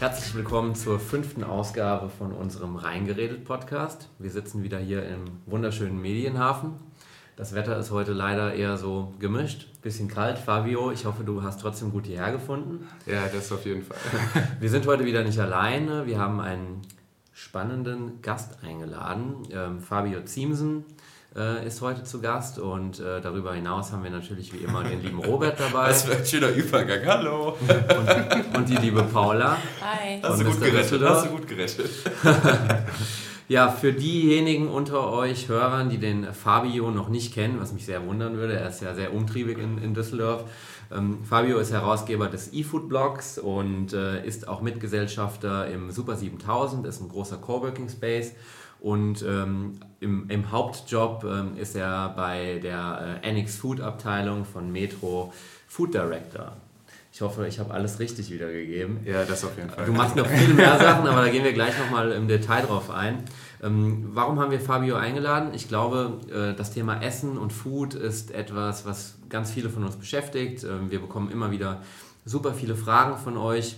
Herzlich willkommen zur fünften Ausgabe von unserem Reingeredet Podcast. Wir sitzen wieder hier im wunderschönen Medienhafen. Das Wetter ist heute leider eher so gemischt, bisschen kalt. Fabio, ich hoffe, du hast trotzdem gut hierher gefunden. Ja, das auf jeden Fall. Wir sind heute wieder nicht alleine. Wir haben einen spannenden Gast eingeladen. Ähm, Fabio Ziemsen äh, ist heute zu Gast und äh, darüber hinaus haben wir natürlich wie immer den lieben Robert dabei. Das wird ein schöner Übergang. Hallo. Und, und die liebe Paula. Hi. Hast du gut gerettet? Hast du gut gerettet? Ja, für diejenigen unter euch Hörern, die den Fabio noch nicht kennen, was mich sehr wundern würde, er ist ja sehr umtriebig in, in Düsseldorf. Ähm, Fabio ist Herausgeber des eFood-Blogs und äh, ist auch Mitgesellschafter im Super 7000, ist ein großer Coworking Space. Und ähm, im, im, Hauptjob ähm, ist er bei der äh, Annex Food Abteilung von Metro Food Director. Ich hoffe, ich habe alles richtig wiedergegeben. Ja, das auf jeden Fall. Du machst noch viel mehr Sachen, aber da gehen wir gleich nochmal im Detail drauf ein. Ähm, warum haben wir Fabio eingeladen? Ich glaube, äh, das Thema Essen und Food ist etwas, was ganz viele von uns beschäftigt. Ähm, wir bekommen immer wieder super viele Fragen von euch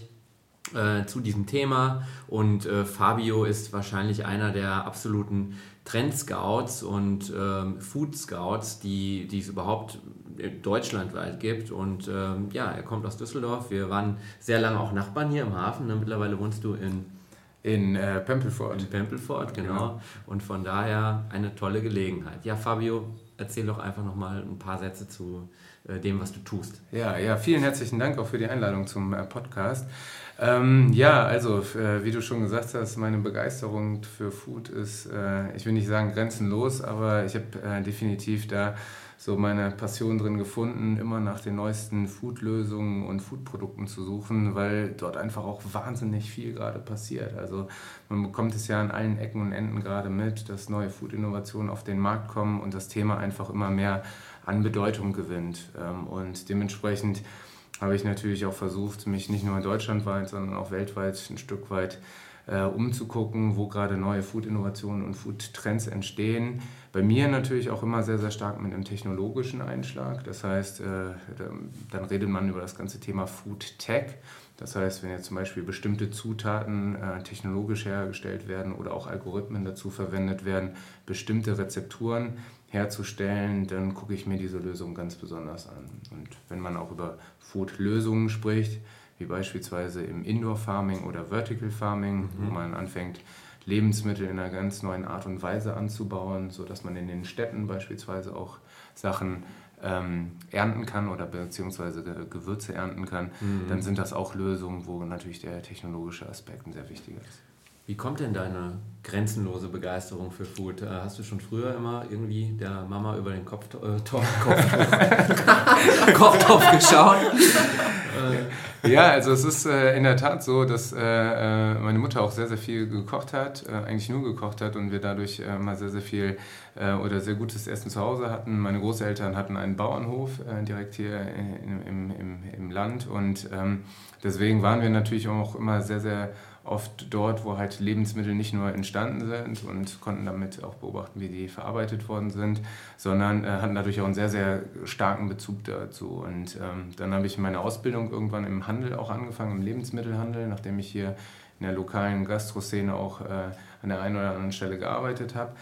äh, zu diesem Thema und äh, Fabio ist wahrscheinlich einer der absoluten Trend-Scouts und ähm, Food-Scouts, die, die es überhaupt deutschlandweit gibt. Und ähm, ja, er kommt aus Düsseldorf. Wir waren sehr lange auch Nachbarn hier im Hafen. Ne? Mittlerweile wohnst du in in äh, Pempelfort. In Pempelfort, genau. Ja. Und von daher eine tolle Gelegenheit. Ja, Fabio, erzähl doch einfach nochmal ein paar Sätze zu äh, dem, was du tust. Ja, ja, vielen herzlichen Dank auch für die Einladung zum äh, Podcast. Ähm, ja, also äh, wie du schon gesagt hast, meine Begeisterung für Food ist, äh, ich will nicht sagen grenzenlos, aber ich habe äh, definitiv da so meine Passion drin gefunden, immer nach den neuesten Food-Lösungen und Food-Produkten zu suchen, weil dort einfach auch wahnsinnig viel gerade passiert. Also man bekommt es ja an allen Ecken und Enden gerade mit, dass neue Food-Innovationen auf den Markt kommen und das Thema einfach immer mehr an Bedeutung gewinnt. Ähm, und dementsprechend habe ich natürlich auch versucht, mich nicht nur deutschlandweit, sondern auch weltweit ein Stück weit äh, umzugucken, wo gerade neue Food-Innovationen und Food-Trends entstehen bei mir natürlich auch immer sehr, sehr stark mit einem technologischen Einschlag. Das heißt, äh, dann redet man über das ganze Thema Food Tech. Das heißt, wenn jetzt zum Beispiel bestimmte Zutaten äh, technologisch hergestellt werden oder auch Algorithmen dazu verwendet werden, bestimmte Rezepturen herzustellen, dann gucke ich mir diese Lösung ganz besonders an. Und wenn man auch über Food-Lösungen spricht, wie beispielsweise im Indoor-Farming oder Vertical Farming, mhm. wo man anfängt, Lebensmittel in einer ganz neuen Art und Weise anzubauen, sodass man in den Städten beispielsweise auch Sachen ähm, ernten kann oder beziehungsweise Gewürze ernten kann, mhm. dann sind das auch Lösungen, wo natürlich der technologische Aspekt ein sehr wichtiger ist. Wie kommt denn deine grenzenlose Begeisterung für Food? Äh, hast du schon früher immer irgendwie der Mama über den Kopf, äh, Kopf, Kochtopf geschaut? ja, also es ist äh, in der Tat so, dass äh, äh, meine Mutter auch sehr, sehr viel gekocht hat, äh, eigentlich nur gekocht hat und wir dadurch äh, mal sehr, sehr viel äh, oder sehr gutes Essen zu Hause hatten. Meine Großeltern hatten einen Bauernhof direkt hier in, im, im, im Land und ähm, deswegen waren wir natürlich auch immer sehr, sehr oft dort, wo halt Lebensmittel nicht nur entstanden sind und konnten damit auch beobachten, wie die verarbeitet worden sind, sondern äh, hatten dadurch auch einen sehr, sehr starken Bezug dazu. Und ähm, dann habe ich meine Ausbildung irgendwann im Handel auch angefangen, im Lebensmittelhandel, nachdem ich hier in der lokalen Gastroszene auch äh, an der einen oder anderen Stelle gearbeitet habe.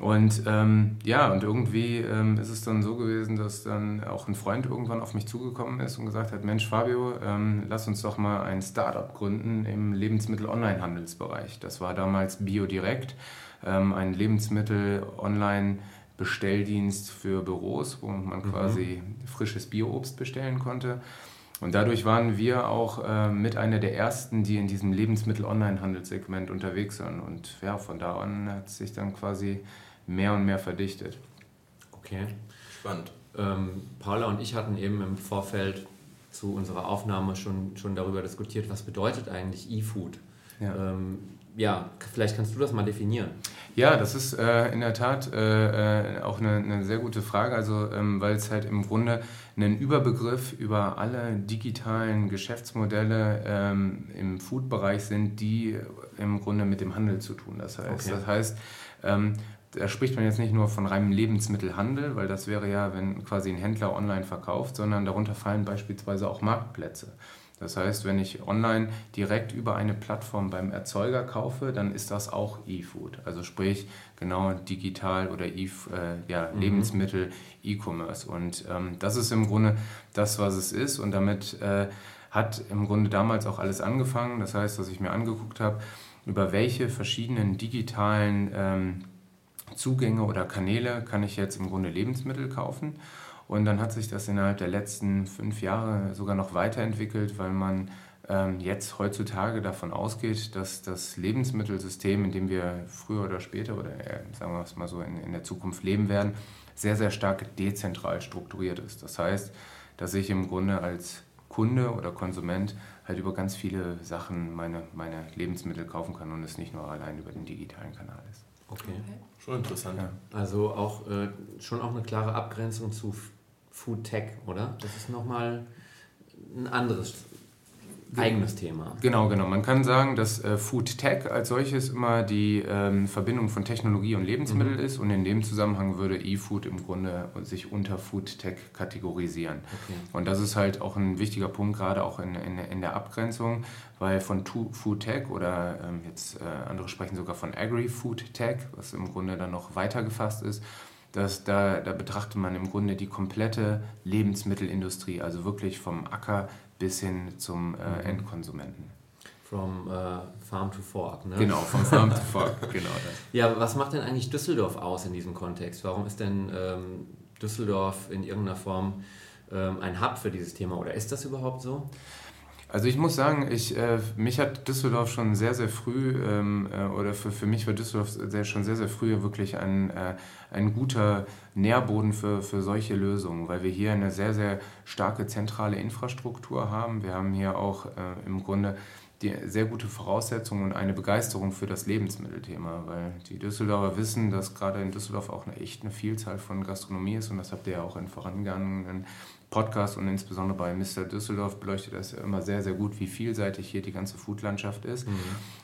Und ähm, ja, und irgendwie ähm, ist es dann so gewesen, dass dann auch ein Freund irgendwann auf mich zugekommen ist und gesagt hat, Mensch Fabio, ähm, lass uns doch mal ein Startup gründen im Lebensmittel-Online-Handelsbereich. Das war damals BioDirect, ähm, ein Lebensmittel-Online-Bestelldienst für Büros, wo man mhm. quasi frisches Bio-Obst bestellen konnte. Und dadurch waren wir auch äh, mit einer der ersten, die in diesem Lebensmittel-Online-Handelssegment unterwegs sind. Und ja, von da an hat sich dann quasi mehr und mehr verdichtet. Okay. Spannend. Ähm, Paula und ich hatten eben im Vorfeld zu unserer Aufnahme schon, schon darüber diskutiert, was bedeutet eigentlich E-Food? Ja. Ähm, ja, vielleicht kannst du das mal definieren. Ja, das ist äh, in der Tat äh, äh auch eine, eine, sehr gute Frage, also ähm, weil es halt im Grunde ein Überbegriff über alle digitalen Geschäftsmodelle ähm, im Food-Bereich sind, die im Grunde mit dem Handel zu tun. Das heißt, okay. das heißt ähm, da spricht man jetzt nicht nur von reinem Lebensmittelhandel, weil das wäre ja, wenn quasi ein Händler online verkauft, sondern darunter fallen beispielsweise auch Marktplätze. Das heißt, wenn ich online direkt über eine Plattform beim Erzeuger kaufe, dann ist das auch E-Food. Also sprich genau digital oder e, äh, ja, mhm. Lebensmittel, E-Commerce. Und ähm, das ist im Grunde das, was es ist. Und damit äh, hat im Grunde damals auch alles angefangen. Das heißt, dass ich mir angeguckt habe, über welche verschiedenen digitalen ähm, Zugänge oder Kanäle kann ich jetzt im Grunde Lebensmittel kaufen. Und dann hat sich das innerhalb der letzten fünf Jahre sogar noch weiterentwickelt, weil man ähm, jetzt heutzutage davon ausgeht, dass das Lebensmittelsystem, in dem wir früher oder später oder äh, sagen wir es mal so in, in der Zukunft leben werden, sehr, sehr stark dezentral strukturiert ist. Das heißt, dass ich im Grunde als Kunde oder Konsument halt über ganz viele Sachen meine, meine Lebensmittel kaufen kann und es nicht nur allein über den digitalen Kanal ist. Okay, okay. schon interessant. Ja. Also auch äh, schon auch eine klare Abgrenzung zu Food Tech, oder? Das ist nochmal ein anderes eigenes Thema. Genau, genau. Man kann sagen, dass äh, Food Tech als solches immer die ähm, Verbindung von Technologie und Lebensmittel mhm. ist und in dem Zusammenhang würde E-Food im Grunde sich unter Food Tech kategorisieren. Okay. Und das ist halt auch ein wichtiger Punkt, gerade auch in, in, in der Abgrenzung, weil von Food Tech oder ähm, jetzt äh, andere sprechen sogar von Agri-Food Tech, was im Grunde dann noch weiter gefasst ist, dass da, da betrachtet man im Grunde die komplette Lebensmittelindustrie, also wirklich vom Acker bis hin zum äh, mhm. Endkonsumenten. From uh, Farm to Fork, ne? Genau, vom Farm to Fork, genau das. Ja, was macht denn eigentlich Düsseldorf aus in diesem Kontext? Warum ist denn ähm, Düsseldorf in irgendeiner Form ähm, ein Hub für dieses Thema oder ist das überhaupt so? Also ich muss sagen, ich, äh, mich hat Düsseldorf schon sehr, sehr früh, ähm, äh, oder für, für mich war Düsseldorf sehr, schon sehr, sehr früh wirklich ein, äh, ein guter Nährboden für, für solche Lösungen, weil wir hier eine sehr, sehr starke zentrale Infrastruktur haben. Wir haben hier auch äh, im Grunde die sehr gute Voraussetzungen und eine Begeisterung für das Lebensmittelthema, weil die Düsseldorfer wissen, dass gerade in Düsseldorf auch eine echt eine Vielzahl von Gastronomie ist und das habt ihr ja auch in vorangegangenen Podcast und insbesondere bei Mr. Düsseldorf beleuchtet das ja immer sehr, sehr gut, wie vielseitig hier die ganze Foodlandschaft ist. Mhm.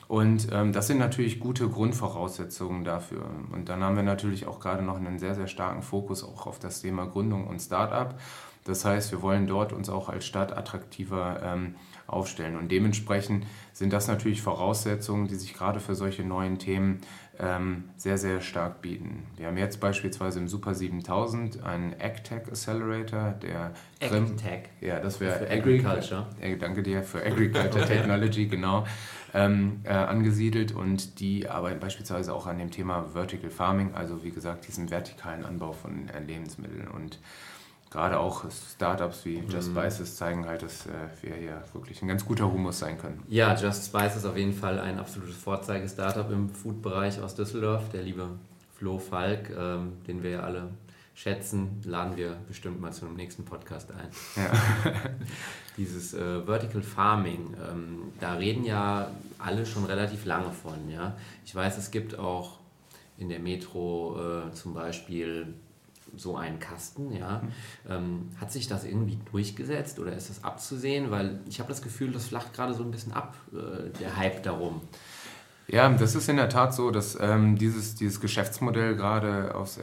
Und ähm, das sind natürlich gute Grundvoraussetzungen dafür. Und dann haben wir natürlich auch gerade noch einen sehr, sehr starken Fokus auch auf das Thema Gründung und Start-up. Das heißt, wir wollen dort uns auch als Stadt attraktiver ähm, aufstellen. Und dementsprechend sind das natürlich Voraussetzungen, die sich gerade für solche neuen Themen ähm, sehr, sehr stark bieten. Wir haben jetzt beispielsweise im Super 7000 einen AgTech Accelerator, der AgTech. Ja, das wäre Agriculture. Äh, danke dir für Agriculture okay. Technology, genau. Ähm, äh, angesiedelt und die arbeiten beispielsweise auch an dem Thema Vertical Farming, also wie gesagt, diesen vertikalen Anbau von äh, Lebensmitteln und gerade auch Startups wie Just mhm. Spices zeigen halt, dass äh, wir hier wirklich ein ganz guter Humus sein können. Ja, Just Spices ist auf jeden Fall ein absolutes Vorzeige-Startup im Food-Bereich aus Düsseldorf. Der liebe Flo Falk, ähm, den wir ja alle schätzen, laden wir bestimmt mal zu einem nächsten Podcast ein. Ja. Dieses äh, Vertical Farming, ähm, da reden ja alle schon relativ lange von. Ja? Ich weiß, es gibt auch in der Metro äh, zum Beispiel so einen Kasten, ja. Ähm, hat sich das irgendwie durchgesetzt oder ist das abzusehen? Weil ich habe das Gefühl, das flacht gerade so ein bisschen ab, äh, der Hype darum. Ja, das ist in der Tat so, dass ähm, dieses, dieses Geschäftsmodell gerade aufs, äh,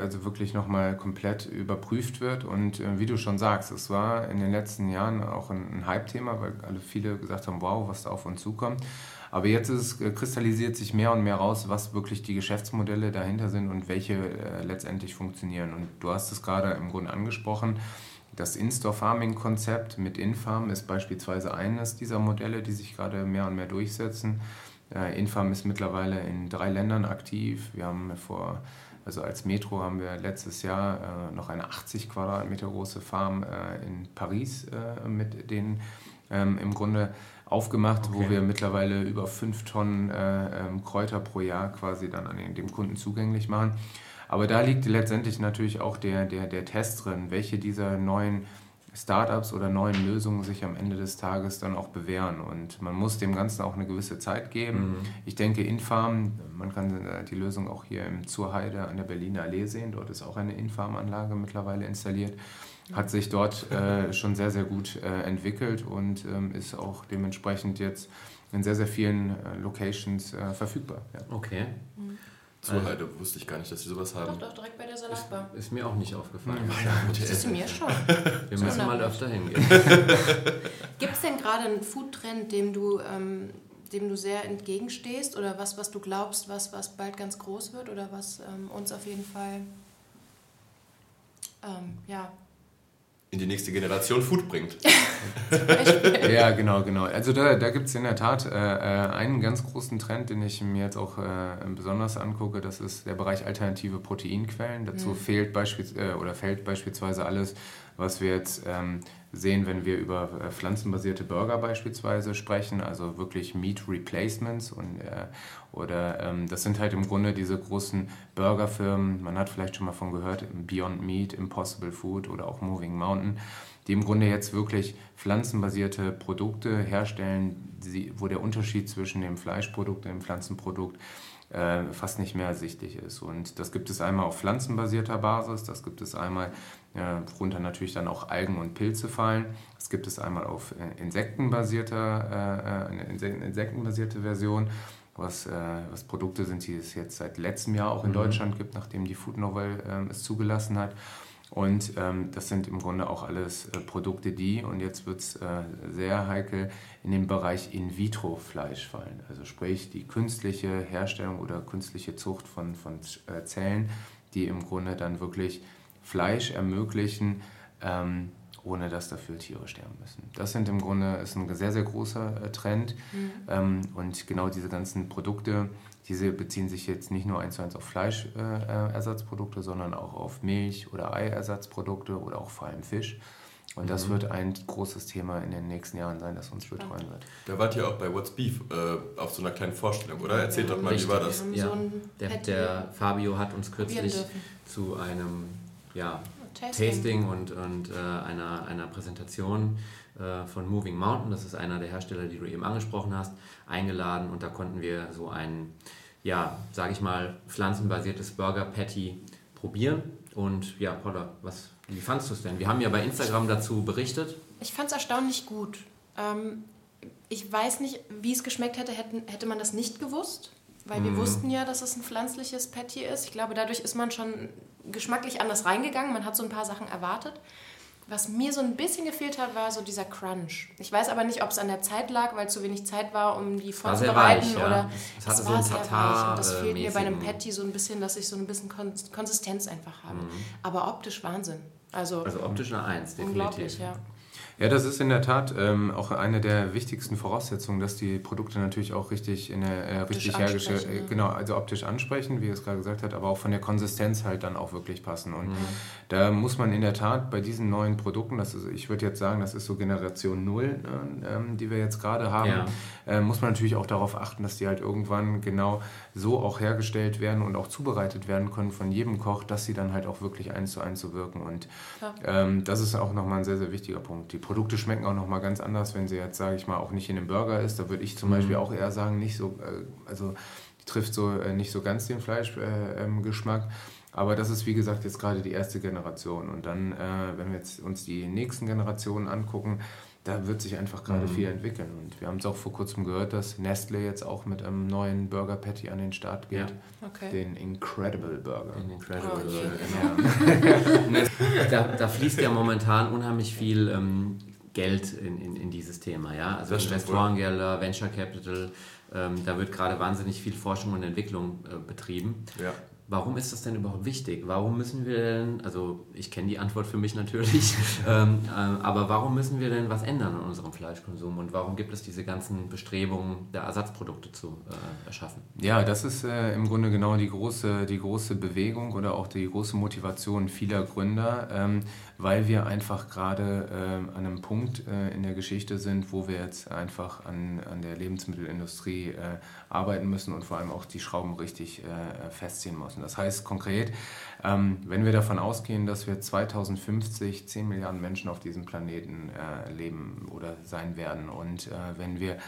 also wirklich nochmal komplett überprüft wird. Und äh, wie du schon sagst, es war in den letzten Jahren auch ein, ein Hype-Thema, weil alle viele gesagt haben, wow, was da auf uns zukommt. Aber jetzt ist, äh, kristallisiert sich mehr und mehr raus, was wirklich die Geschäftsmodelle dahinter sind und welche äh, letztendlich funktionieren. Und du hast es gerade im Grunde angesprochen. Das In-Store-Farming-Konzept mit Infarm ist beispielsweise eines dieser Modelle, die sich gerade mehr und mehr durchsetzen. Äh, Infarm ist mittlerweile in drei Ländern aktiv. Wir haben vor, also als Metro haben wir letztes Jahr äh, noch eine 80 Quadratmeter große Farm äh, in Paris äh, mit denen ähm, im Grunde aufgemacht, okay. wo wir mittlerweile über fünf Tonnen äh, ähm, Kräuter pro Jahr quasi dann an den, dem Kunden zugänglich machen. Aber da liegt letztendlich natürlich auch der, der, der Test drin, welche dieser neuen Startups oder neuen Lösungen sich am Ende des Tages dann auch bewähren. Und man muss dem Ganzen auch eine gewisse Zeit geben. Mhm. Ich denke, Infarm, man kann äh, die Lösung auch hier im Zurheide an der Berliner Allee sehen. Dort ist auch eine Infarm-Anlage mittlerweile installiert hat sich dort äh, schon sehr, sehr gut äh, entwickelt und ähm, ist auch dementsprechend jetzt in sehr, sehr vielen äh, Locations äh, verfügbar. Ja. Okay. Mhm. Zuheide also, wusste ich gar nicht, dass sie sowas haben. Doch, doch, direkt bei der Salatbar. Ist, ist mir auch nicht aufgefallen. Mhm. Ja, das ist mir schon. Wir müssen mal öfter hingehen. Gibt es denn gerade einen Foodtrend, dem du, ähm, dem du sehr entgegenstehst oder was, was du glaubst, was, was bald ganz groß wird oder was ähm, uns auf jeden Fall ähm, ja, in die nächste Generation Food bringt. ja, genau, genau. Also da, da gibt es in der Tat äh, äh, einen ganz großen Trend, den ich mir jetzt auch äh, besonders angucke. Das ist der Bereich alternative Proteinquellen. Dazu mhm. fehlt beispielsweise äh, oder fällt beispielsweise alles, was wir jetzt ähm, sehen, wenn wir über äh, pflanzenbasierte Burger beispielsweise sprechen, also wirklich Meat Replacements und, äh, oder ähm, das sind halt im Grunde diese großen Burgerfirmen, man hat vielleicht schon mal von gehört, Beyond Meat, Impossible Food oder auch Moving Mountain, die im Grunde jetzt wirklich pflanzenbasierte Produkte herstellen, die, wo der Unterschied zwischen dem Fleischprodukt und dem Pflanzenprodukt äh, fast nicht mehr ersichtlich ist. Und das gibt es einmal auf pflanzenbasierter Basis, das gibt es einmal äh, worunter natürlich dann auch Algen und Pilze fallen. Das gibt es einmal auf äh, insektenbasierter, äh, eine insektenbasierte Version, was, was Produkte sind, die es jetzt seit letztem Jahr auch in mhm. Deutschland gibt, nachdem die Food Novel es zugelassen hat. Und ähm, das sind im Grunde auch alles äh, Produkte, die, und jetzt wird es äh, sehr heikel, in den Bereich In-vitro-Fleisch fallen. Also sprich die künstliche Herstellung oder künstliche Zucht von, von äh, Zellen, die im Grunde dann wirklich Fleisch ermöglichen, ähm, ohne dass dafür Tiere sterben müssen. Das sind im Grunde ist ein sehr, sehr großer äh, Trend. Mhm. Ähm, und genau diese ganzen Produkte, diese beziehen sich jetzt nicht nur eins zu eins auf Fleischersatzprodukte, äh, sondern auch auf Milch- oder Eiersatzprodukte oder auch vor allem Fisch. Und das mhm. wird ein großes Thema in den nächsten Jahren sein, das uns betreuen wird. Da wart ihr auch bei What's Beef äh, auf so einer kleinen Vorstellung, oder? Erzählt doch mal, Richtig. wie war das? Ja, so der, der, Fabio hat uns kürzlich zu einem ja, Tasting. Tasting, und, und äh, einer, einer Präsentation äh, von Moving Mountain, das ist einer der Hersteller, die du eben angesprochen hast, eingeladen und da konnten wir so ein, ja, sage ich mal, pflanzenbasiertes Burger Patty probieren. Und ja, Paula, was, wie fandest du es denn? Wir haben ja bei Instagram dazu berichtet. Ich fand es erstaunlich gut. Ähm, ich weiß nicht, wie es geschmeckt hätte, hätte, hätte man das nicht gewusst weil wir mhm. wussten ja, dass es ein pflanzliches Patty ist. Ich glaube, dadurch ist man schon geschmacklich anders reingegangen. Man hat so ein paar Sachen erwartet. Was mir so ein bisschen gefehlt hat, war so dieser Crunch. Ich weiß aber nicht, ob es an der Zeit lag, weil zu wenig Zeit war, um die vorzubereiten. Ja. Oder es, hatte es so war sehr weich. Und das fehlt mir bei einem Patty so ein bisschen, dass ich so ein bisschen Konsistenz einfach habe. Mhm. Aber optisch Wahnsinn. Also, also optisch eine Eins, definitiv. Unglaublich, ja. Ja, das ist in der Tat ähm, auch eine der wichtigsten Voraussetzungen, dass die Produkte natürlich auch richtig in der äh, richtig hergestellt, äh, genau, also optisch ansprechen, wie es gerade gesagt hat, aber auch von der Konsistenz halt dann auch wirklich passen. Und mhm. da muss man in der Tat bei diesen neuen Produkten, das ist, ich würde jetzt sagen, das ist so Generation Null, äh, die wir jetzt gerade haben, ja. Äh, muss man natürlich auch darauf achten, dass die halt irgendwann genau so auch hergestellt werden und auch zubereitet werden können von jedem Koch, dass sie dann halt auch wirklich eins zu eins so wirken. Und ähm, das ist auch nochmal ein sehr, sehr wichtiger Punkt. Die Produkte schmecken auch nochmal ganz anders, wenn sie jetzt, sage ich mal, auch nicht in einem Burger ist. Da würde ich zum mhm. Beispiel auch eher sagen, nicht so, äh, also trifft so äh, nicht so ganz den Fleischgeschmack. Äh, aber das ist, wie gesagt, jetzt gerade die erste Generation. Und dann, äh, wenn wir jetzt uns die nächsten Generationen angucken, da wird sich einfach gerade mhm. viel entwickeln. Und wir haben es auch vor kurzem gehört, dass Nestle jetzt auch mit einem neuen Burger Patty an den Start geht. Ja. Okay. Den Incredible Burger. Den Incredible oh, Burger. Ja. da, da, fließt ja momentan unheimlich viel ähm, Geld in, in, in, dieses Thema. Ja? Also Investorengelder, Venture Capital, ähm, da wird gerade wahnsinnig viel Forschung und Entwicklung äh, betrieben. Ja. Warum ist das denn überhaupt wichtig? Warum müssen wir denn, also ich kenne die Antwort für mich natürlich, ähm, äh, aber warum müssen wir denn was ändern an unserem Fleischkonsum und warum gibt es diese ganzen Bestrebungen, da Ersatzprodukte zu äh, erschaffen? Ja, das ist äh, im Grunde genau die große, die große Bewegung oder auch die große Motivation vieler Gründer, ähm, weil wir einfach gerade äh, an einem Punkt äh, in der Geschichte sind, wo wir jetzt einfach an, an der Lebensmittelindustrie äh, arbeiten müssen und vor allem auch die Schrauben richtig festziehen müssen. Das heißt konkret, ähm, wenn wir davon ausgehen, dass wir 2050 10 Milliarden Menschen auf diesem Planeten äh, leben oder sein werden und äh, wenn wir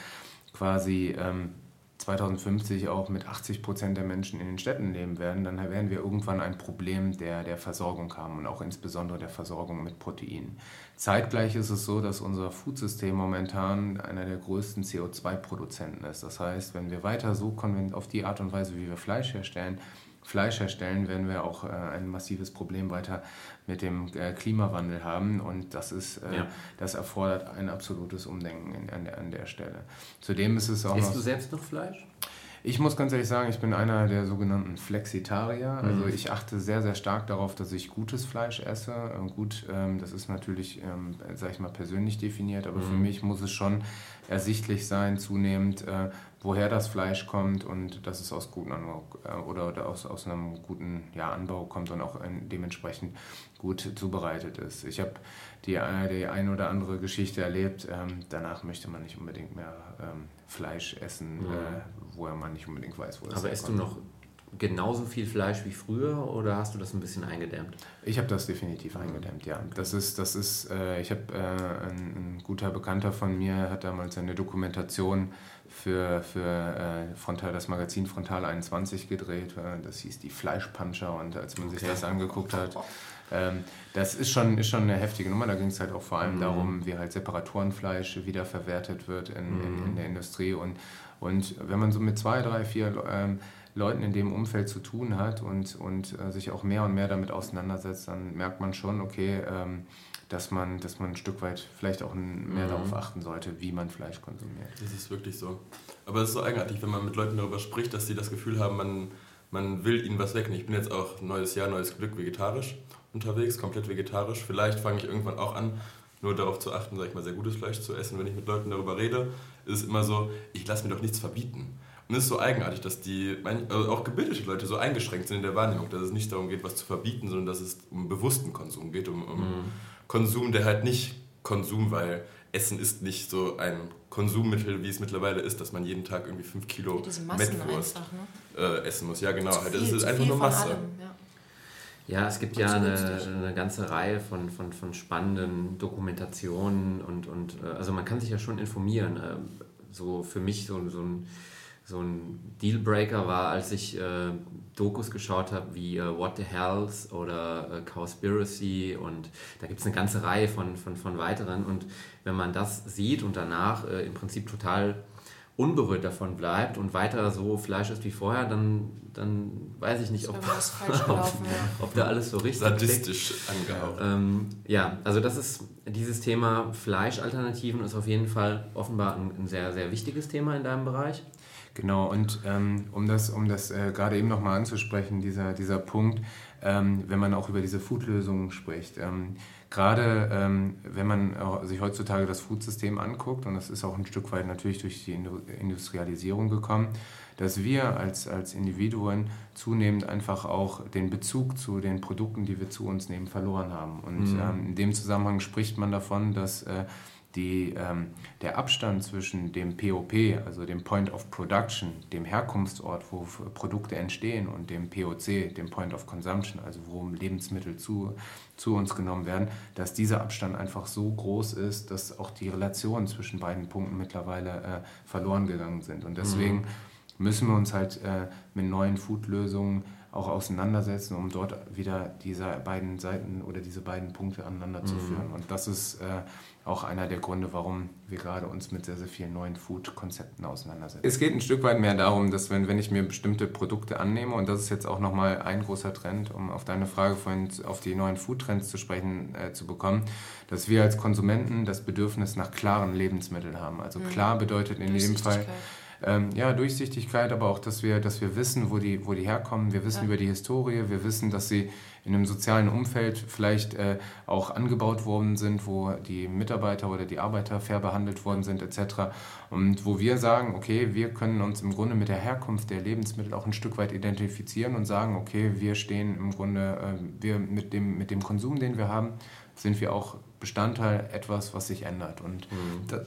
quasi ähm, 2050 auch mit 80 Prozent der Menschen in den Städten leben werden, dann werden wir irgendwann ein Problem der, der Versorgung haben und auch insbesondere der Versorgung mit Proteinen. Zeitgleich ist es so, dass unser Foodsystem momentan einer der größten CO2-Produzenten ist. Das heißt, wenn wir weiter so auf die Art und Weise, wie wir Fleisch herstellen, Fleisch herstellen, werden wir auch äh, ein massives Problem weiter mit dem äh, Klimawandel haben. Und das, ist, äh, ja. das erfordert ein absolutes Umdenken an, der, an der Stelle. Zudem ist es auch. Isst du selbst noch Fleisch? Ich muss ganz ehrlich sagen, ich bin einer der sogenannten Flexitarier. Also mhm. ich achte sehr, sehr stark darauf, dass ich gutes Fleisch esse. Gut, ähm, das ist natürlich, ähm, sag ich mal, persönlich definiert, aber mhm. für mich muss es schon ersichtlich sein, zunehmend, äh, woher das Fleisch kommt und dass es aus guten Anbau äh, oder, oder aus, aus einem guten ja, Anbau kommt und auch dementsprechend gut zubereitet ist. Ich habe die, äh, die eine oder andere Geschichte erlebt. Ähm, danach möchte man nicht unbedingt mehr ähm, Fleisch essen, ja. äh, wo man nicht unbedingt weiß, wo es Aber isst du noch genauso viel Fleisch wie früher oder hast du das ein bisschen eingedämmt? Ich habe das definitiv eingedämmt, ja. Das ist, das ist, äh, ich habe äh, ein, ein, guter Bekannter von mir hat damals eine Dokumentation für, für äh, Frontal, das Magazin Frontal 21 gedreht. Äh, das hieß die Fleischpuncher und als man okay. sich das angeguckt hat, ähm, das ist schon, ist schon eine heftige Nummer. Da ging es halt auch vor allem mhm. darum, wie halt Separatorenfleisch wiederverwertet wird in, mhm. in, in, der Industrie und und wenn man so mit zwei, drei, vier ähm, Leuten in dem Umfeld zu tun hat und, und äh, sich auch mehr und mehr damit auseinandersetzt, dann merkt man schon, okay, ähm, dass, man, dass man ein Stück weit vielleicht auch mehr mhm. darauf achten sollte, wie man Fleisch konsumiert. Das ist wirklich so. Aber es ist so eigenartig, wenn man mit Leuten darüber spricht, dass sie das Gefühl haben, man, man will ihnen was wegnehmen. Ich bin jetzt auch neues Jahr, neues Glück vegetarisch unterwegs, komplett vegetarisch. Vielleicht fange ich irgendwann auch an, nur darauf zu achten, sag ich mal, sehr gutes Fleisch zu essen. Wenn ich mit Leuten darüber rede, ist es immer so, ich lasse mir doch nichts verbieten. Und es ist so eigenartig, dass die, also auch gebildete Leute so eingeschränkt sind in der Wahrnehmung, dass es nicht darum geht, was zu verbieten, sondern dass es um bewussten Konsum geht, um, um mhm. Konsum, der halt nicht Konsum, weil Essen ist nicht so ein Konsummittel, wie es mittlerweile ist, dass man jeden Tag irgendwie 5 Kilo ja, Mettwurst ne? äh, essen muss. Ja, genau. Halt, das ist einfach nur Masse. Allem, ja. Ja, es gibt ja eine, eine, ganze Reihe von, von, von spannenden Dokumentationen und, und äh, also man kann sich ja schon informieren. Äh, so für mich so, so ein so ein Dealbreaker war, als ich äh, Dokus geschaut habe wie äh, What the Hells oder äh, Cowspiracy und da gibt es eine ganze Reihe von, von, von weiteren und wenn man das sieht und danach äh, im Prinzip total unberührt davon bleibt und weiter so Fleisch ist wie vorher, dann, dann weiß ich nicht, ob, ob, ob, da alles so richtig Sadistisch angehaucht. Ähm, ja, also das ist dieses Thema Fleischalternativen ist auf jeden Fall offenbar ein, ein sehr, sehr wichtiges Thema in deinem Bereich. Genau, und ähm, um das, um das äh, gerade eben nochmal anzusprechen, dieser, dieser Punkt, ähm, wenn man auch über diese Food-Lösungen spricht. Ähm, gerade ähm, wenn man sich heutzutage das Foodsystem anguckt, und das ist auch ein Stück weit natürlich durch die Industrialisierung gekommen, dass wir als, als Individuen zunehmend einfach auch den Bezug zu den Produkten, die wir zu uns nehmen, verloren haben. Und mhm. Ähm, in dem Zusammenhang spricht man davon, dass äh, die, ähm, der Abstand zwischen dem POP, also dem Point of Production, dem Herkunftsort, wo Produkte entstehen, und dem POC, dem Point of Consumption, also wo Lebensmittel zu, zu uns genommen werden, dass dieser Abstand einfach so groß ist, dass auch die Relationen zwischen beiden Punkten mittlerweile äh, verloren gegangen sind. Und deswegen mhm. müssen wir uns halt äh, mit neuen Food-Lösungen auch auseinandersetzen, um dort wieder diese beiden Seiten oder diese beiden Punkte aneinander zu mhm. führen. Und das ist äh, auch einer der Gründe, warum wir gerade uns mit sehr, sehr vielen neuen Food-Konzepten auseinandersetzen. Es geht ein Stück weit mehr darum, dass wenn, wenn ich mir bestimmte Produkte annehme, und das ist jetzt auch nochmal ein großer Trend, um auf deine Frage vorhin auf die neuen Food-Trends zu sprechen äh, zu bekommen, dass wir als Konsumenten das Bedürfnis nach klaren Lebensmitteln haben. Also mhm. klar bedeutet in jedem Fall ähm, ja, Durchsichtigkeit, aber auch, dass wir, dass wir wissen, wo die, wo die herkommen. Wir wissen ja. über die Historie, wir wissen, dass sie in einem sozialen Umfeld vielleicht äh, auch angebaut worden sind, wo die Mitarbeiter oder die Arbeiter fair behandelt worden sind, etc. Und wo wir sagen, okay, wir können uns im Grunde mit der Herkunft der Lebensmittel auch ein Stück weit identifizieren und sagen, okay, wir stehen im Grunde, äh, wir mit dem, mit dem Konsum, den wir haben, sind wir auch Bestandteil etwas, was sich ändert. Und mhm. da,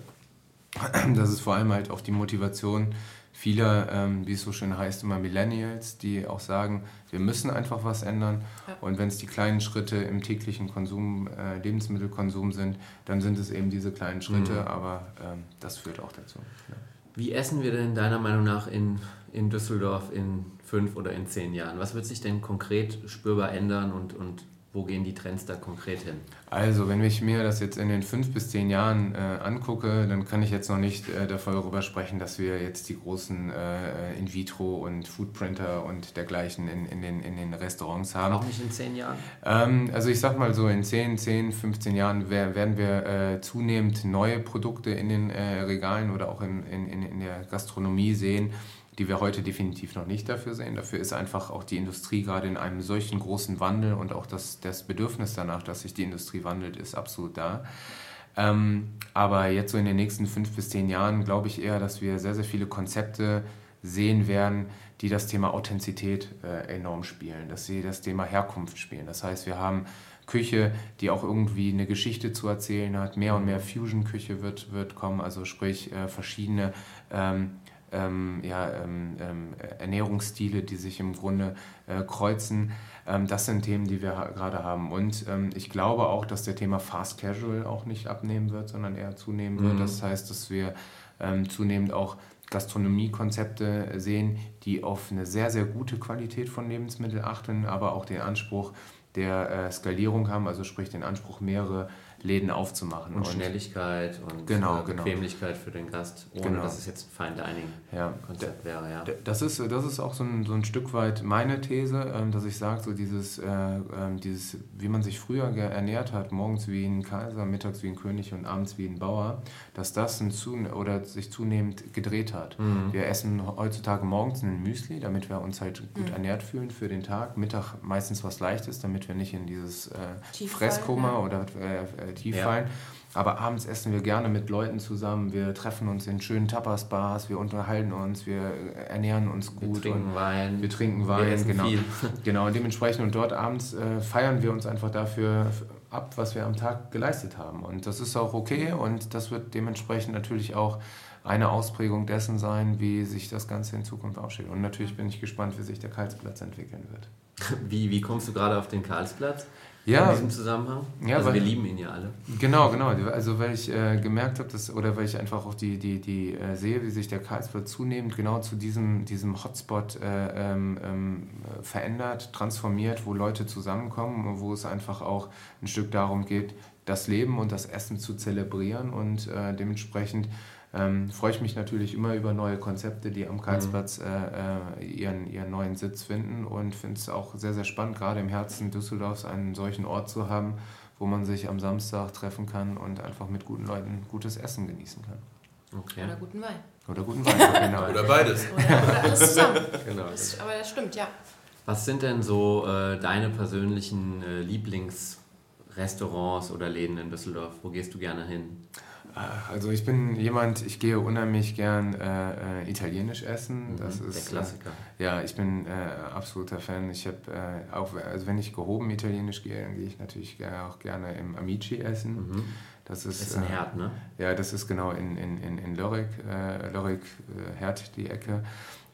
das ist vor allem halt auch die Motivation vieler, ähm, wie es so schön heißt, immer Millennials, die auch sagen, wir müssen einfach was ändern. Ja. Und wenn es die kleinen Schritte im täglichen Konsum, äh, Lebensmittelkonsum sind, dann sind es eben diese kleinen Schritte, mhm. aber ähm, das führt auch dazu. Ja. Wie essen wir denn deiner Meinung nach in, in Düsseldorf in fünf oder in zehn Jahren? Was wird sich denn konkret spürbar ändern und, und wo gehen die Trends da konkret hin? Also, wenn ich mir das jetzt in den fünf bis zehn Jahren äh, angucke, dann kann ich jetzt noch nicht äh, darüber sprechen, dass wir jetzt die großen äh, In-vitro- und Foodprinter und dergleichen in, in, den, in den Restaurants haben. Auch nicht in zehn Jahren? Ähm, also, ich sag mal so, in 10, 10, 15 Jahren werden wir äh, zunehmend neue Produkte in den äh, Regalen oder auch in, in, in der Gastronomie sehen die wir heute definitiv noch nicht dafür sehen. Dafür ist einfach auch die Industrie gerade in einem solchen großen Wandel und auch das, das Bedürfnis danach, dass sich die Industrie wandelt, ist absolut da. Ähm, aber jetzt so in den nächsten fünf bis zehn Jahren glaube ich eher, dass wir sehr, sehr viele Konzepte sehen werden, die das Thema Authentizität äh, enorm spielen, dass sie das Thema Herkunft spielen. Das heißt, wir haben Küche, die auch irgendwie eine Geschichte zu erzählen hat. Mehr und mehr Fusion-Küche wird, wird kommen, also sprich äh, verschiedene ähm, ähm, ja, ähm, ähm, Ernährungsstile, die sich im Grunde äh, kreuzen. Ähm, das sind Themen, die wir ha gerade haben. Und ähm, ich glaube auch, dass der Thema Fast Casual auch nicht abnehmen wird, sondern eher zunehmen wird. Mhm. Das heißt, dass wir zunehmend auch Gastronomiekonzepte sehen, die auf eine sehr, sehr gute Qualität von Lebensmitteln achten, aber auch den Anspruch der äh, Skalierung haben, also sprich den Anspruch, mehrere Läden aufzumachen. Und, und Schnelligkeit und genau, äh, genau. Bequemlichkeit für den Gast, ohne genau. dass es jetzt ein Fine Dining ja. Wäre. Ja. Das, ist, das ist auch so ein, so ein Stück weit meine These, ähm, dass ich sage, so dieses, äh, ähm, dieses, wie man sich früher ernährt hat, morgens wie ein Kaiser, mittags wie ein König und abends wie ein Bauer, dass das ein oder sich zunehmend gedreht hat. Mhm. Wir essen heutzutage morgens ein Müsli, damit wir uns halt gut mhm. ernährt fühlen für den Tag. Mittag meistens was Leichtes, damit wir nicht in dieses äh, Fresskoma ja. oder äh, tief ja. fallen. Aber abends essen wir gerne mit Leuten zusammen. Wir treffen uns in schönen Tapas-Bars, wir unterhalten uns, wir ernähren uns gut. Wir trinken Wein. Wir trinken Wein, wir genau. Viel. genau, und dementsprechend und dort abends äh, feiern wir uns einfach dafür ab, was wir am Tag geleistet haben. Und das ist auch okay und das wird dementsprechend natürlich auch eine Ausprägung dessen sein, wie sich das Ganze in Zukunft ausstellt. Und natürlich bin ich gespannt, wie sich der Karlsplatz entwickeln wird. Wie, wie kommst du gerade auf den Karlsplatz? Ja, in diesem Zusammenhang? Ja, also weil, wir lieben ihn ja alle. Genau, genau. Also weil ich äh, gemerkt habe, dass, oder weil ich einfach auch die, die, die äh, sehe, wie sich der Karlsplatz zunehmend genau zu diesem, diesem Hotspot äh, ähm, ähm, verändert, transformiert, wo Leute zusammenkommen, wo es einfach auch ein Stück darum geht, das Leben und das Essen zu zelebrieren und äh, dementsprechend ähm, freue ich mich natürlich immer über neue Konzepte, die am Karlsplatz mhm. äh, äh, ihren, ihren neuen Sitz finden und finde es auch sehr, sehr spannend, gerade im Herzen Düsseldorfs einen solchen Ort zu haben, wo man sich am Samstag treffen kann und einfach mit guten Leuten gutes Essen genießen kann. Okay. Oder guten Wein. Oder guten Wein, genau. oder beides. Oder, oder alles zusammen. genau. Das, aber das stimmt, ja. Was sind denn so äh, deine persönlichen äh, Lieblingsrestaurants oder Läden in Düsseldorf? Wo gehst du gerne hin? Also ich bin jemand, ich gehe unheimlich gern äh, äh italienisch essen. Mhm, das ist der Klassiker. Äh, ja, ich bin äh, absoluter Fan. Ich habe äh, auch, also wenn ich gehoben italienisch gehe, dann gehe ich natürlich auch gerne im Amici essen. Mhm. Das ist, ist ein Herd, ne? Ja, das ist genau in, in, in, in Lörrick, äh, Lörrick Herd die Ecke.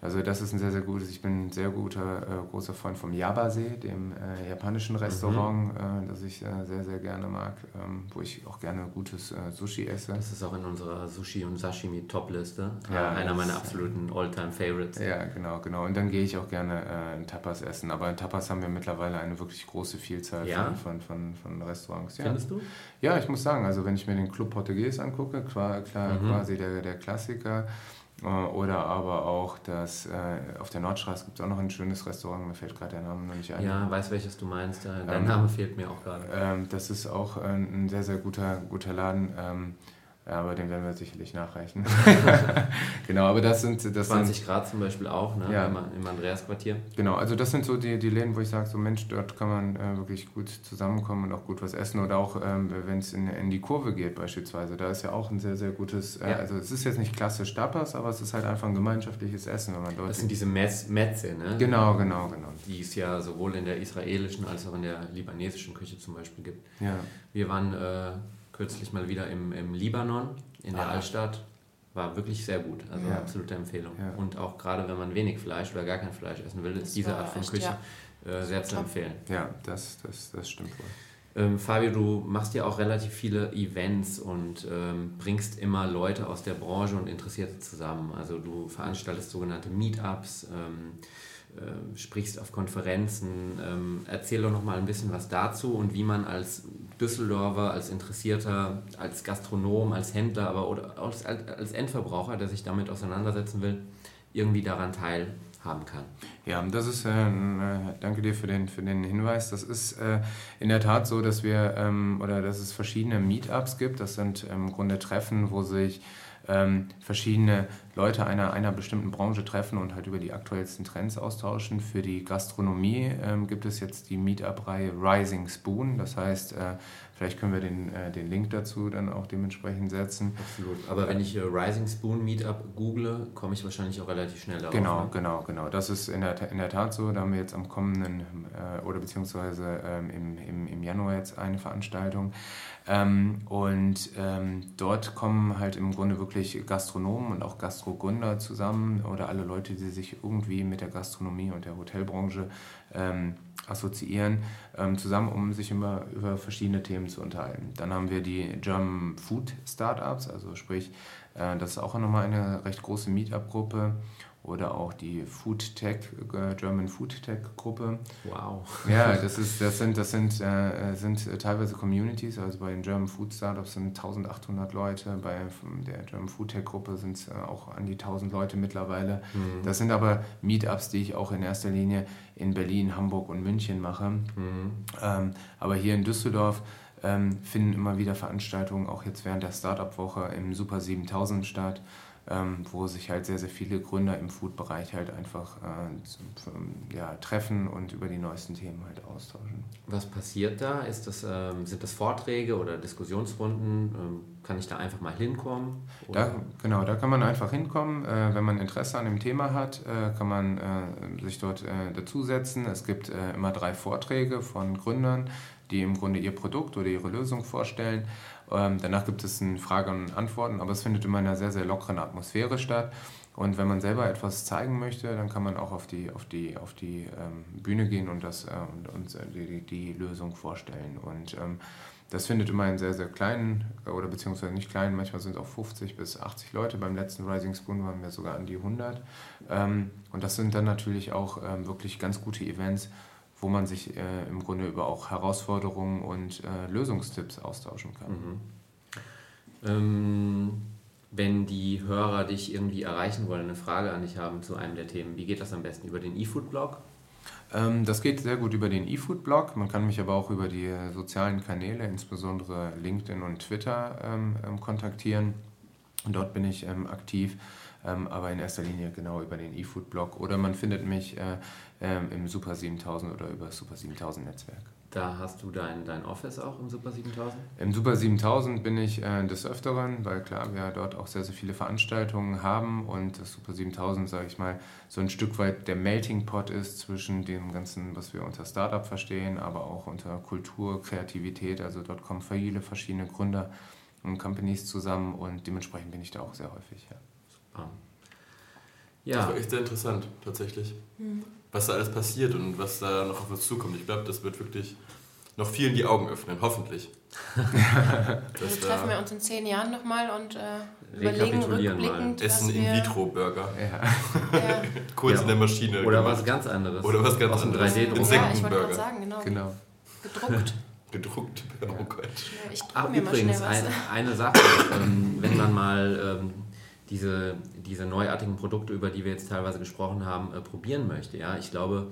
Also das ist ein sehr, sehr gutes, ich bin ein sehr guter, äh, großer Freund vom Yabase, dem äh, japanischen Restaurant, mhm. äh, das ich äh, sehr, sehr gerne mag, ähm, wo ich auch gerne gutes äh, Sushi esse. Das ist auch in unserer Sushi- und Sashimi-Top-Liste. Ja, einer meiner absoluten All-Time-Favorites. Ja, genau, genau. Und dann gehe ich auch gerne äh, Tapas essen. Aber in Tapas haben wir mittlerweile eine wirklich große Vielzahl ja? von, von, von, von, Restaurants. Ja. Findest du? Ja, ich muss sagen, also wenn ich mir den Club Portugues angucke, klar, klar mhm. quasi der, der Klassiker, äh, oder aber auch das, äh, auf der Nordstraße gibt es auch noch ein schönes Restaurant, mir fällt gerade der Name noch nicht ein. Ja, weiß welches du meinst, dein ähm, Name fehlt mir auch gerade. Ähm, das ist auch ein sehr, sehr guter, guter Laden. Ähm, aber den werden wir sicherlich nachreichen. genau, aber das sind... Das 20 sind, Grad zum Beispiel auch, ne? Ja. Im, Andreasquartier. Genau, also das sind so die, die Läden, wo ich sage, so Mensch, dort kann man äh, wirklich gut zusammenkommen und auch gut was essen. Oder auch, ähm, wenn es in, in die Kurve geht beispielsweise, da ist ja auch ein sehr, sehr gutes... Äh, ja. Also es ist jetzt nicht klassisch Tapas, aber es ist halt einfach ein gemeinschaftliches Essen, wenn man dort... Das sind diese Metze, ne? Genau, genau, genau. Die es ja sowohl in der israelischen als auch in der libanesischen Küche zum Beispiel gibt. Ja. Wir waren... Äh, kürzlich mal wieder im, im Libanon, in der ah. Altstadt. War wirklich sehr gut, also ja. absolute Empfehlung. Ja. Und auch gerade wenn man wenig Fleisch oder gar kein Fleisch essen will, ist diese Art von Küche ja. äh, sehr zu empfehlen. Ja, das, das, das stimmt wohl. Ähm, Fabio, du machst ja auch relativ viele Events und ähm, bringst immer Leute aus der Branche und Interessierte zusammen. Also du veranstaltest sogenannte Meetups, ähm, äh, sprichst auf Konferenzen. Ähm, erzähl doch noch mal ein bisschen was dazu und wie man als Düsseldorfer, als Interessierter, als Gastronom, als Händler, aber oder als, als Endverbraucher, der sich damit auseinandersetzen will, irgendwie daran teilhaben kann. Ja, das ist, äh, äh, danke dir für den, für den Hinweis. Das ist äh, in der Tat so, dass wir ähm, oder dass es verschiedene Meetups gibt. Das sind im Grunde Treffen, wo sich ähm, verschiedene Leute einer, einer bestimmten Branche treffen und halt über die aktuellsten Trends austauschen. Für die Gastronomie ähm, gibt es jetzt die Meetup-Reihe Rising Spoon. Das heißt, äh, vielleicht können wir den, äh, den Link dazu dann auch dementsprechend setzen. Absolut. Aber wenn ich äh, Rising Spoon Meetup google, komme ich wahrscheinlich auch relativ schnell darauf. Genau, ne? genau, genau. Das ist in der, in der Tat so. Da haben wir jetzt am kommenden äh, oder beziehungsweise ähm, im, im, im Januar jetzt eine Veranstaltung. Ähm, und ähm, dort kommen halt im Grunde wirklich Gastronomen und auch Gastrogründer zusammen oder alle Leute, die sich irgendwie mit der Gastronomie und der Hotelbranche ähm, assoziieren, ähm, zusammen, um sich immer über verschiedene Themen zu unterhalten. Dann haben wir die German Food Startups, also sprich, äh, das ist auch nochmal eine recht große Meetup-Gruppe oder auch die Food Tech, äh, German Food Tech Gruppe. Wow. Ja, das, ist, das sind, das sind, äh, sind teilweise Communities, also bei den German Food Startups sind 1800 Leute, bei der German Food Tech Gruppe sind es äh, auch an die 1000 Leute mittlerweile. Mhm. Das sind aber Meetups, die ich auch in erster Linie in Berlin, Hamburg und München mache. Mhm. Ähm, aber hier in Düsseldorf ähm, finden immer wieder Veranstaltungen, auch jetzt während der Startup-Woche im Super 7000 statt ähm, wo sich halt sehr, sehr viele Gründer im Food-Bereich halt einfach äh, ja, treffen und über die neuesten Themen halt austauschen. Was passiert da? Ist das, ähm, sind das Vorträge oder Diskussionsrunden? Ähm, kann ich da einfach mal hinkommen? Da, genau, da kann man einfach hinkommen. Äh, wenn man Interesse an dem Thema hat, äh, kann man äh, sich dort äh, dazusetzen. Es gibt äh, immer drei Vorträge von Gründern, die im Grunde ihr Produkt oder ihre Lösung vorstellen. Ähm, danach gibt es ein Frage und Antworten, aber es findet immer in einer sehr, sehr lockeren Atmosphäre statt. Und wenn man selber etwas zeigen möchte, dann kann man auch auf die, auf die, auf die ähm, Bühne gehen und, das, äh, und, und äh, die, die Lösung vorstellen. Und ähm, das findet immer in sehr, sehr kleinen, oder beziehungsweise nicht kleinen, manchmal sind es auch 50 bis 80 Leute. Beim letzten Rising Spoon waren wir sogar an die 100. Ähm, und das sind dann natürlich auch ähm, wirklich ganz gute Events, wo man sich äh, im Grunde über auch Herausforderungen und äh, Lösungstipps austauschen kann. Mhm. Ähm, wenn die Hörer dich irgendwie erreichen wollen, eine Frage an dich haben zu einem der Themen, wie geht das am besten? Über den eFood-Blog? Ähm, das geht sehr gut über den eFood-Blog. Man kann mich aber auch über die sozialen Kanäle, insbesondere LinkedIn und Twitter, ähm, ähm kontaktieren. Und dort bin ich ähm, aktiv aber in erster Linie genau über den eFood-Blog. Oder man findet mich äh, äh, im Super 7000 oder über das Super 7000 Netzwerk. Da hast du dein, dein Office auch im Super 7000? Im Super 7000 bin ich äh, des Öfteren, weil klar, wir dort auch sehr, sehr viele Veranstaltungen haben und das Super 7000, sage ich mal, so ein Stück weit der Melting Pot ist zwischen dem Ganzen, was wir unter Startup verstehen, aber auch unter Kultur, Kreativität. Also dort kommen viele verschiedene Gründer und Companies zusammen und dementsprechend bin ich da auch sehr häufig. Ja. Ja. Das war echt sehr interessant, tatsächlich. Mhm. Was da alles passiert und was da noch auf uns zukommt. Ich glaube, das wird wirklich noch vielen die Augen öffnen, hoffentlich. also treffen wir uns in zehn Jahren nochmal und äh, überlegen rückblickend. Essen In-vitro-Burger. Ja. ja. Kurz ja. in der Maschine. Oder gemacht. was ganz anderes. Oder was ganz anderes. 3D-Druck. Ja, ich wollte gerade sagen, genau. genau. Gedruckt. Gedruckt. Oh Gott. ich Ach, mir übrigens, eine, eine Sache, ähm, wenn man mal ähm, diese, diese neuartigen Produkte, über die wir jetzt teilweise gesprochen haben, äh, probieren möchte. Ja? Ich glaube,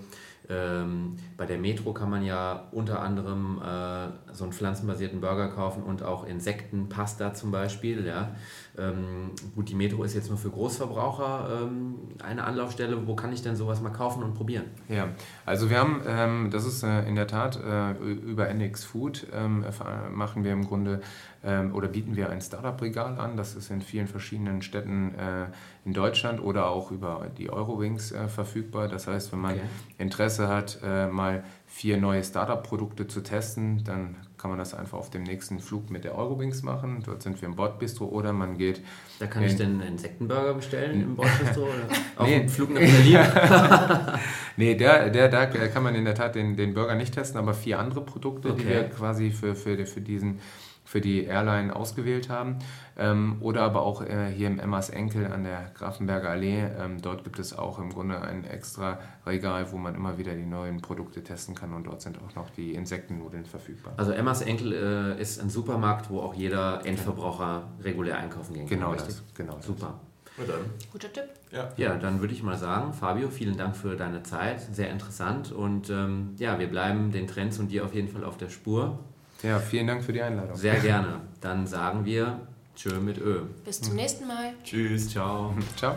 ähm, bei der Metro kann man ja unter anderem äh, so einen pflanzenbasierten Burger kaufen und auch Insektenpasta zum Beispiel. Ja? Ähm, gut, die Metro ist jetzt nur für Großverbraucher ähm, eine Anlaufstelle. Wo kann ich denn sowas mal kaufen und probieren? Ja, also wir haben, ähm, das ist äh, in der Tat äh, über NX Food ähm, machen wir im Grunde ähm, oder bieten wir ein Startup-Regal an. Das ist in vielen verschiedenen Städten äh, in Deutschland oder auch über die Eurowings äh, verfügbar. Das heißt, wenn man okay. Interesse hat, äh, mal vier neue Startup-Produkte zu testen, dann kann man das einfach auf dem nächsten Flug mit der Eurowings machen. Dort sind wir im Bordbistro oder man geht. Da kann ich denn einen Insektenburger bestellen im Bordbistro oder auf nee. dem Flug nach Berlin? nee, der, der, da kann man in der Tat den, den Burger nicht testen, aber vier andere Produkte, okay. die wir quasi für, für, für diesen für die Airline ausgewählt haben. Ähm, oder aber auch äh, hier im Emmas Enkel an der Grafenberger Allee. Ähm, dort gibt es auch im Grunde ein extra Regal, wo man immer wieder die neuen Produkte testen kann und dort sind auch noch die Insektennudeln verfügbar. Also Emmas Enkel äh, ist ein Supermarkt, wo auch jeder Endverbraucher regulär einkaufen gehen kann. Genau richtig? das, genau Super. Dann? Guter Tipp. Ja. ja, dann würde ich mal sagen, Fabio, vielen Dank für deine Zeit. Sehr interessant. Und ähm, ja, wir bleiben den Trends und dir auf jeden Fall auf der Spur. Ja, vielen Dank für die Einladung. Sehr gerne. Dann sagen wir Tschö mit Ö. Bis zum nächsten Mal. Tschüss. Ciao. Ciao.